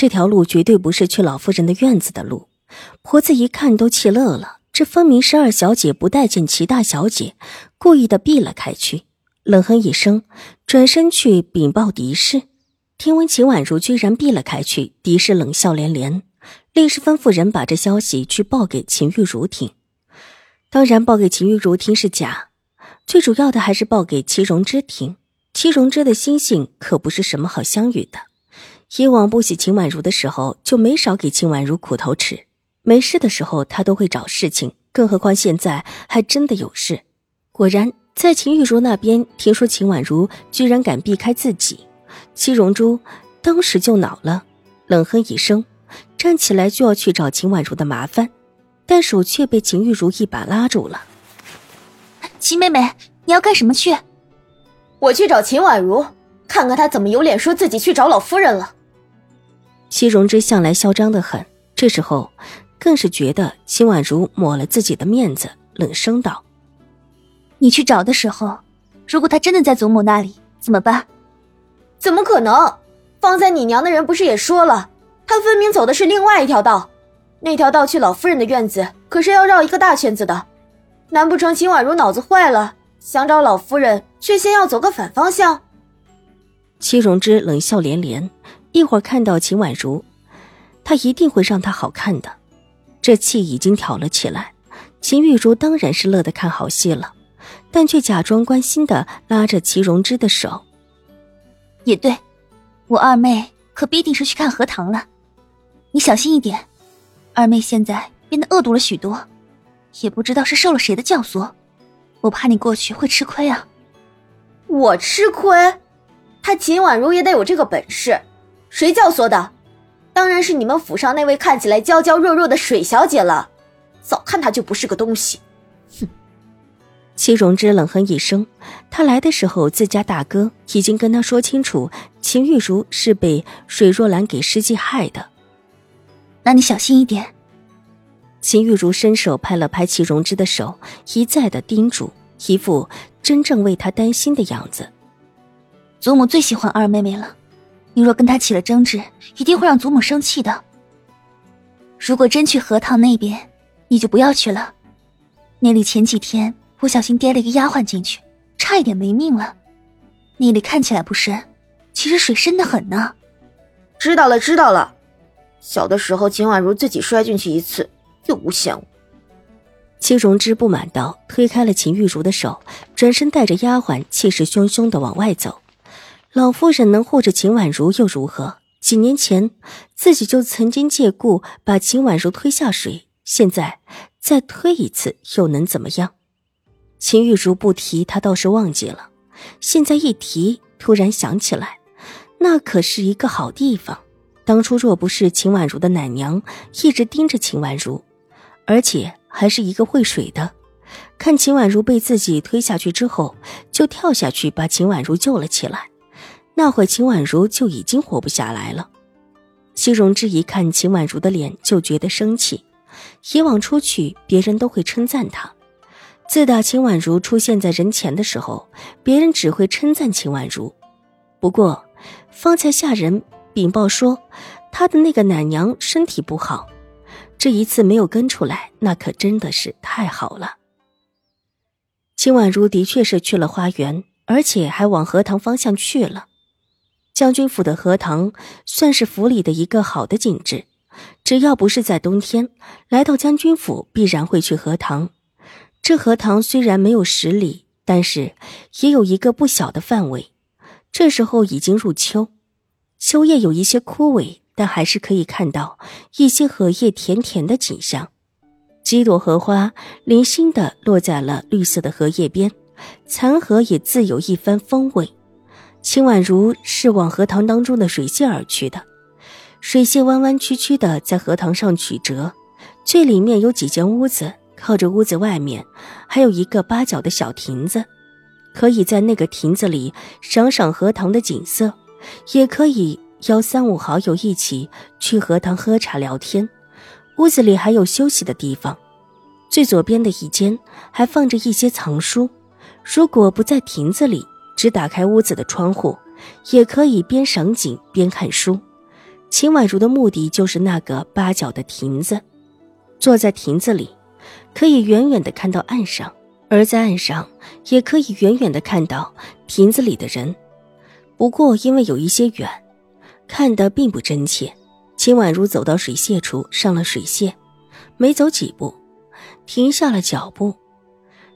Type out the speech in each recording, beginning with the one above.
这条路绝对不是去老夫人的院子的路，婆子一看都气乐了。这分明是二小姐不待见齐大小姐，故意的避了开去。冷哼一声，转身去禀报狄氏。听闻秦婉如居然避了开去，狄氏冷笑连连，立时吩咐人把这消息去报给秦玉茹听。当然，报给秦玉茹听是假，最主要的还是报给齐荣之听。齐荣之的心性可不是什么好相与的。以往不喜秦婉如的时候，就没少给秦婉如苦头吃。没事的时候，他都会找事情，更何况现在还真的有事。果然，在秦玉茹那边听说秦婉如居然敢避开自己，戚荣珠当时就恼了，冷哼一声，站起来就要去找秦婉如的麻烦，但手却被秦玉茹一把拉住了。秦妹妹，你要干什么去？我去找秦婉如，看看她怎么有脸说自己去找老夫人了。戚荣之向来嚣张的很，这时候更是觉得秦婉如抹了自己的面子，冷声道：“你去找的时候，如果他真的在祖母那里，怎么办？怎么可能？放在你娘的人不是也说了，他分明走的是另外一条道，那条道去老夫人的院子，可是要绕一个大圈子的。难不成秦婉如脑子坏了，想找老夫人，却先要走个反方向？”戚荣之冷笑连连。一会儿看到秦婉如，他一定会让她好看的。这气已经挑了起来，秦玉茹当然是乐得看好戏了，但却假装关心的拉着齐荣之的手。也对，我二妹可必定是去看荷塘了，你小心一点。二妹现在变得恶毒了许多，也不知道是受了谁的教唆，我怕你过去会吃亏啊。我吃亏？他秦婉如也得有这个本事。谁教唆的？当然是你们府上那位看起来娇娇弱弱的水小姐了。早看她就不是个东西。哼！戚荣之冷哼一声，他来的时候，自家大哥已经跟他说清楚，秦玉茹是被水若兰给施计害的。那你小心一点。秦玉茹伸手拍了拍齐荣之的手，一再的叮嘱，一副真正为他担心的样子。祖母最喜欢二妹妹了。你若跟他起了争执，一定会让祖母生气的。如果真去荷塘那边，你就不要去了。那里前几天不小心跌了一个丫鬟进去，差一点没命了。那里看起来不深，其实水深的很呢。知道了，知道了。小的时候，秦婉如自己摔进去一次，又诬陷我。戚荣之不满道，推开了秦玉茹的手，转身带着丫鬟，气势汹汹的往外走。老夫人能护着秦婉如又如何？几年前自己就曾经借故把秦婉如推下水，现在再推一次又能怎么样？秦玉茹不提，他倒是忘记了；现在一提，突然想起来，那可是一个好地方。当初若不是秦婉如的奶娘一直盯着秦婉如，而且还是一个会水的，看秦婉如被自己推下去之后，就跳下去把秦婉如救了起来。那会秦婉如就已经活不下来了。西荣之一看秦婉如的脸就觉得生气。以往出去，别人都会称赞她。自打秦婉如出现在人前的时候，别人只会称赞秦婉如。不过，方才下人禀报说，她的那个奶娘身体不好，这一次没有跟出来，那可真的是太好了。秦婉如的确是去了花园，而且还往荷塘方向去了。将军府的荷塘算是府里的一个好的景致，只要不是在冬天，来到将军府必然会去荷塘。这荷塘虽然没有十里，但是也有一个不小的范围。这时候已经入秋，秋叶有一些枯萎，但还是可以看到一些荷叶甜甜的景象。几朵荷花零星的落在了绿色的荷叶边，残荷也自有一番风味。秦婉如是往荷塘当中的水榭而去的，水榭弯弯曲曲的在荷塘上曲折，最里面有几间屋子，靠着屋子外面还有一个八角的小亭子，可以在那个亭子里赏赏荷塘的景色，也可以邀三五好友一起去荷塘喝茶聊天。屋子里还有休息的地方，最左边的一间还放着一些藏书。如果不在亭子里，只打开屋子的窗户，也可以边赏景边看书。秦婉如的目的就是那个八角的亭子，坐在亭子里，可以远远的看到岸上，而在岸上也可以远远的看到亭子里的人。不过因为有一些远，看得并不真切。秦婉如走到水榭处，上了水榭，没走几步，停下了脚步，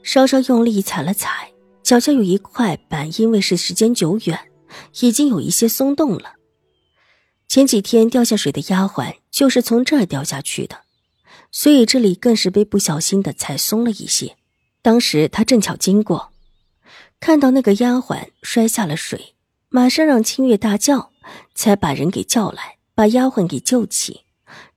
稍稍用力踩了踩，脚下有一块板，因为是时间久远，已经有一些松动了。前几天掉下水的丫鬟就是从这儿掉下去的，所以这里更是被不小心的踩松了一些。当时他正巧经过，看到那个丫鬟摔下了水，马上让清月大叫，才把人给叫来，把丫鬟给救起。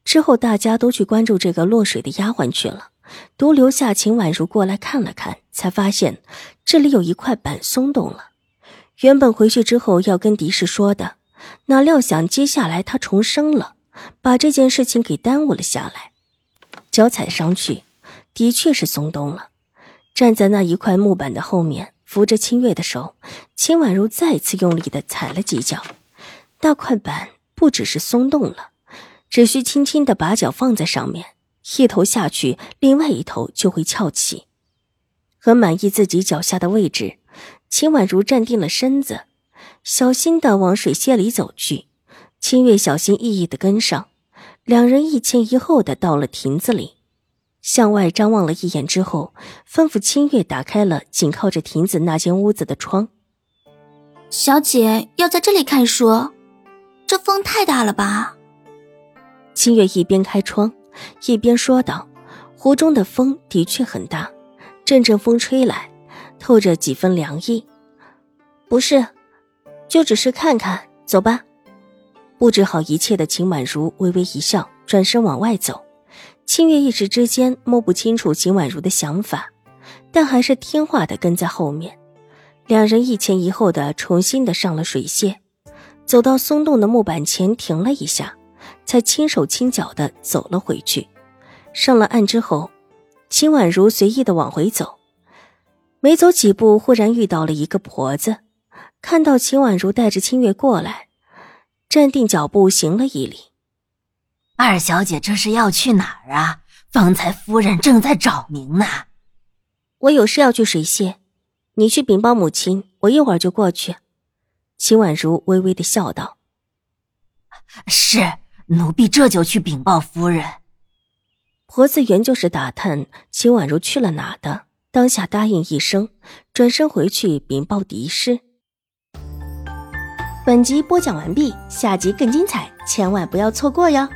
之后大家都去关注这个落水的丫鬟去了，独留下秦婉如过来看了看，才发现这里有一块板松动了。原本回去之后要跟狄氏说的。哪料想，接下来他重生了，把这件事情给耽误了下来。脚踩上去，的确是松动了。站在那一块木板的后面，扶着清月的手，秦婉如再次用力的踩了几脚，那块板不只是松动了，只需轻轻的把脚放在上面，一头下去，另外一头就会翘起。很满意自己脚下的位置，秦婉如站定了身子。小心的往水榭里走去，清月小心翼翼的跟上，两人一前一后的到了亭子里，向外张望了一眼之后，吩咐清月打开了紧靠着亭子那间屋子的窗。小姐要在这里看书，这风太大了吧？清月一边开窗，一边说道：“湖中的风的确很大，阵阵风吹来，透着几分凉意。”不是。就只是看看，走吧。布置好一切的秦婉如微微一笑，转身往外走。清月一时之间摸不清楚秦婉如的想法，但还是听话的跟在后面。两人一前一后的重新的上了水榭，走到松动的木板前停了一下，才轻手轻脚的走了回去。上了岸之后，秦婉如随意的往回走，没走几步，忽然遇到了一个婆子。看到秦婉如带着清月过来，站定脚步，行了一礼。二小姐这是要去哪儿啊？方才夫人正在找您呢。我有事要去水榭，你去禀报母亲，我一会儿就过去。秦婉如微微的笑道：“是，奴婢这就去禀报夫人。”婆子原就是打探秦婉如去了哪的，当下答应一声，转身回去禀报狄氏。本集播讲完毕，下集更精彩，千万不要错过哟。